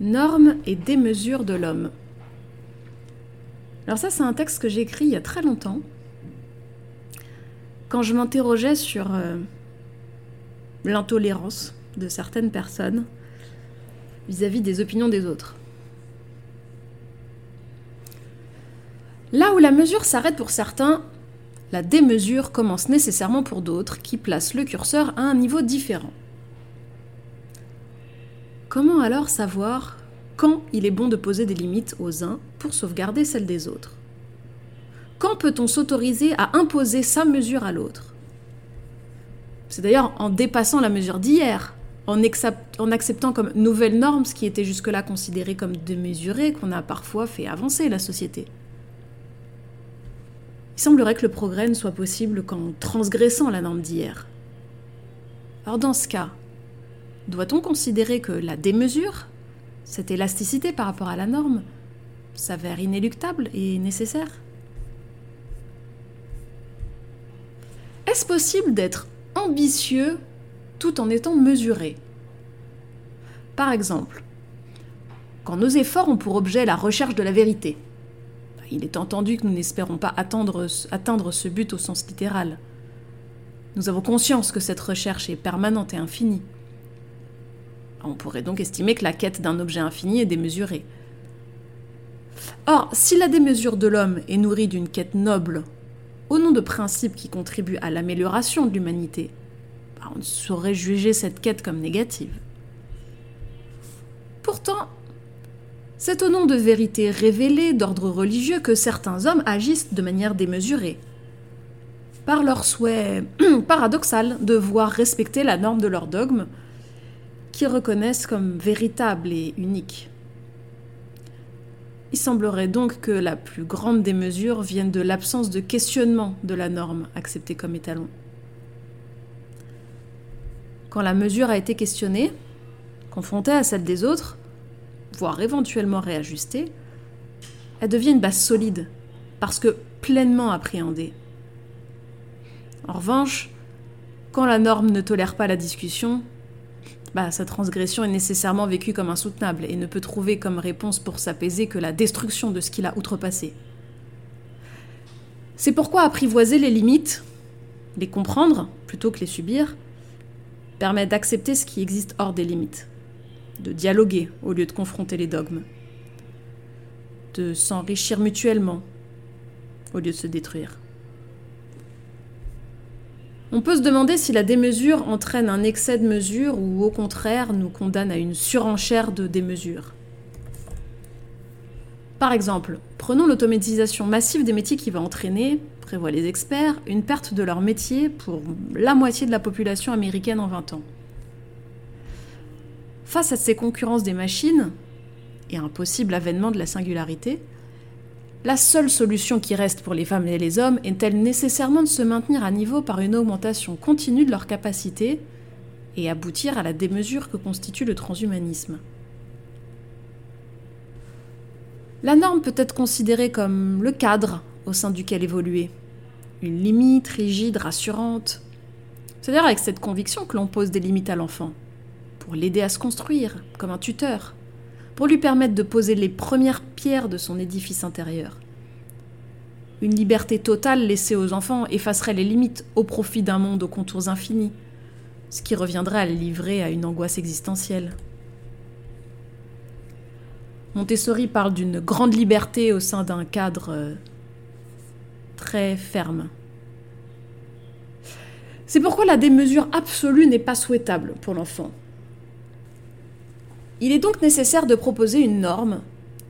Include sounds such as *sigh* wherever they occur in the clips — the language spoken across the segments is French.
Normes et démesures de l'homme. Alors ça, c'est un texte que j'ai écrit il y a très longtemps, quand je m'interrogeais sur euh, l'intolérance de certaines personnes vis-à-vis des opinions des autres. Là où la mesure s'arrête pour certains, la démesure commence nécessairement pour d'autres qui placent le curseur à un niveau différent. Comment alors savoir quand il est bon de poser des limites aux uns pour sauvegarder celles des autres? Quand peut-on s'autoriser à imposer sa mesure à l'autre? C'est d'ailleurs en dépassant la mesure d'hier, en, acceptant comme nouvelle norme ce qui était jusque-là considéré comme démesuré qu'on a parfois fait avancer la société. Il semblerait que le progrès ne soit possible qu'en transgressant la norme d'hier. Alors dans ce cas, doit-on considérer que la démesure, cette élasticité par rapport à la norme, s'avère inéluctable et nécessaire? Est-ce possible d'être ambitieux tout en étant mesuré? Par exemple, quand nos efforts ont pour objet la recherche de la vérité, il est entendu que nous n'espérons pas atteindre, atteindre ce but au sens littéral. Nous avons conscience que cette recherche est permanente et infinie. On pourrait donc estimer que la quête d'un objet infini est démesurée. Or, si la démesure de l'homme est nourrie d'une quête noble, au nom de principes qui contribuent à l'amélioration de l'humanité, bah, on ne saurait juger cette quête comme négative. Pourtant, c'est au nom de vérités révélées d'ordre religieux que certains hommes agissent de manière démesurée, par leur souhait *clears throat* paradoxal de voir respecter la norme de leur dogme, qu'ils reconnaissent comme véritable et unique. Il semblerait donc que la plus grande des mesures vienne de l'absence de questionnement de la norme acceptée comme étalon. Quand la mesure a été questionnée, confrontée à celle des autres, voire éventuellement réajustée, elle devient une base solide, parce que pleinement appréhendée. En revanche, quand la norme ne tolère pas la discussion, bah, sa transgression est nécessairement vécue comme insoutenable et ne peut trouver comme réponse pour s'apaiser que la destruction de ce qu'il a outrepassé. C'est pourquoi apprivoiser les limites, les comprendre plutôt que les subir, permet d'accepter ce qui existe hors des limites de dialoguer au lieu de confronter les dogmes, de s'enrichir mutuellement au lieu de se détruire. On peut se demander si la démesure entraîne un excès de mesure ou au contraire nous condamne à une surenchère de démesure. Par exemple, prenons l'automatisation massive des métiers qui va entraîner, prévoient les experts, une perte de leur métier pour la moitié de la population américaine en 20 ans. Face à ces concurrences des machines et un possible avènement de la singularité, la seule solution qui reste pour les femmes et les hommes est-elle nécessairement de se maintenir à niveau par une augmentation continue de leurs capacités et aboutir à la démesure que constitue le transhumanisme? La norme peut être considérée comme le cadre au sein duquel évoluer, une limite rigide, rassurante. C'est d'ailleurs avec cette conviction que l'on pose des limites à l'enfant pour l'aider à se construire, comme un tuteur, pour lui permettre de poser les premières pierres de son édifice intérieur. Une liberté totale laissée aux enfants effacerait les limites au profit d'un monde aux contours infinis, ce qui reviendrait à les livrer à une angoisse existentielle. Montessori parle d'une grande liberté au sein d'un cadre euh, très ferme. C'est pourquoi la démesure absolue n'est pas souhaitable pour l'enfant. Il est donc nécessaire de proposer une norme,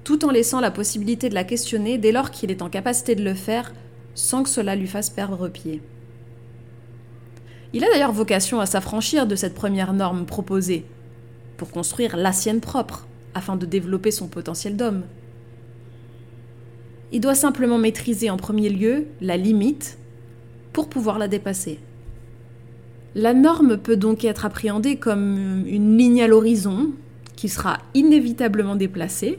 tout en laissant la possibilité de la questionner dès lors qu'il est en capacité de le faire sans que cela lui fasse perdre pied. Il a d'ailleurs vocation à s'affranchir de cette première norme proposée, pour construire la sienne propre, afin de développer son potentiel d'homme. Il doit simplement maîtriser en premier lieu la limite pour pouvoir la dépasser. La norme peut donc être appréhendée comme une ligne à l'horizon qui sera inévitablement déplacé,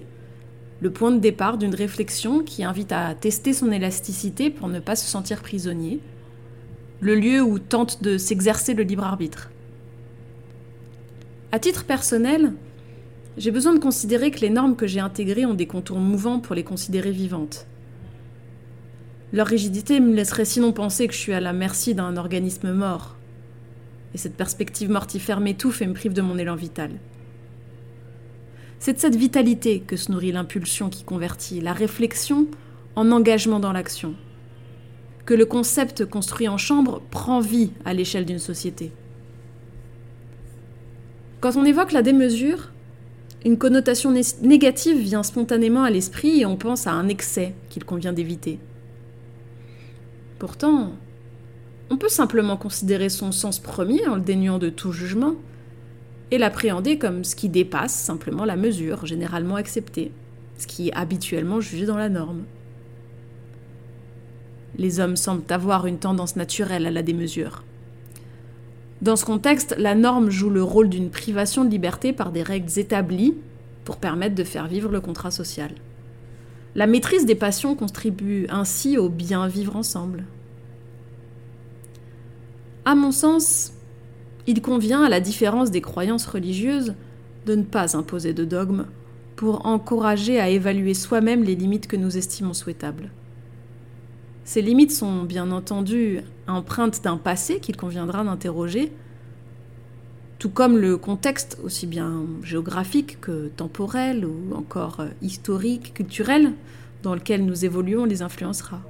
le point de départ d'une réflexion qui invite à tester son élasticité pour ne pas se sentir prisonnier, le lieu où tente de s'exercer le libre arbitre. À titre personnel, j'ai besoin de considérer que les normes que j'ai intégrées ont des contours mouvants pour les considérer vivantes. Leur rigidité me laisserait sinon penser que je suis à la merci d'un organisme mort. Et cette perspective mortifère m'étouffe et me prive de mon élan vital. C'est de cette vitalité que se nourrit l'impulsion qui convertit, la réflexion en engagement dans l'action. Que le concept construit en chambre prend vie à l'échelle d'une société. Quand on évoque la démesure, une connotation négative vient spontanément à l'esprit et on pense à un excès qu'il convient d'éviter. Pourtant, on peut simplement considérer son sens premier en le dénuant de tout jugement et l'appréhender comme ce qui dépasse simplement la mesure généralement acceptée, ce qui est habituellement jugé dans la norme. Les hommes semblent avoir une tendance naturelle à la démesure. Dans ce contexte, la norme joue le rôle d'une privation de liberté par des règles établies pour permettre de faire vivre le contrat social. La maîtrise des passions contribue ainsi au bien vivre ensemble. À mon sens, il convient, à la différence des croyances religieuses, de ne pas imposer de dogme pour encourager à évaluer soi-même les limites que nous estimons souhaitables. Ces limites sont bien entendu empreintes d'un passé qu'il conviendra d'interroger, tout comme le contexte aussi bien géographique que temporel ou encore historique, culturel, dans lequel nous évoluons les influencera.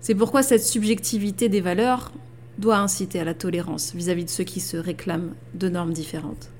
C'est pourquoi cette subjectivité des valeurs doit inciter à la tolérance vis-à-vis de ceux qui se réclament de normes différentes.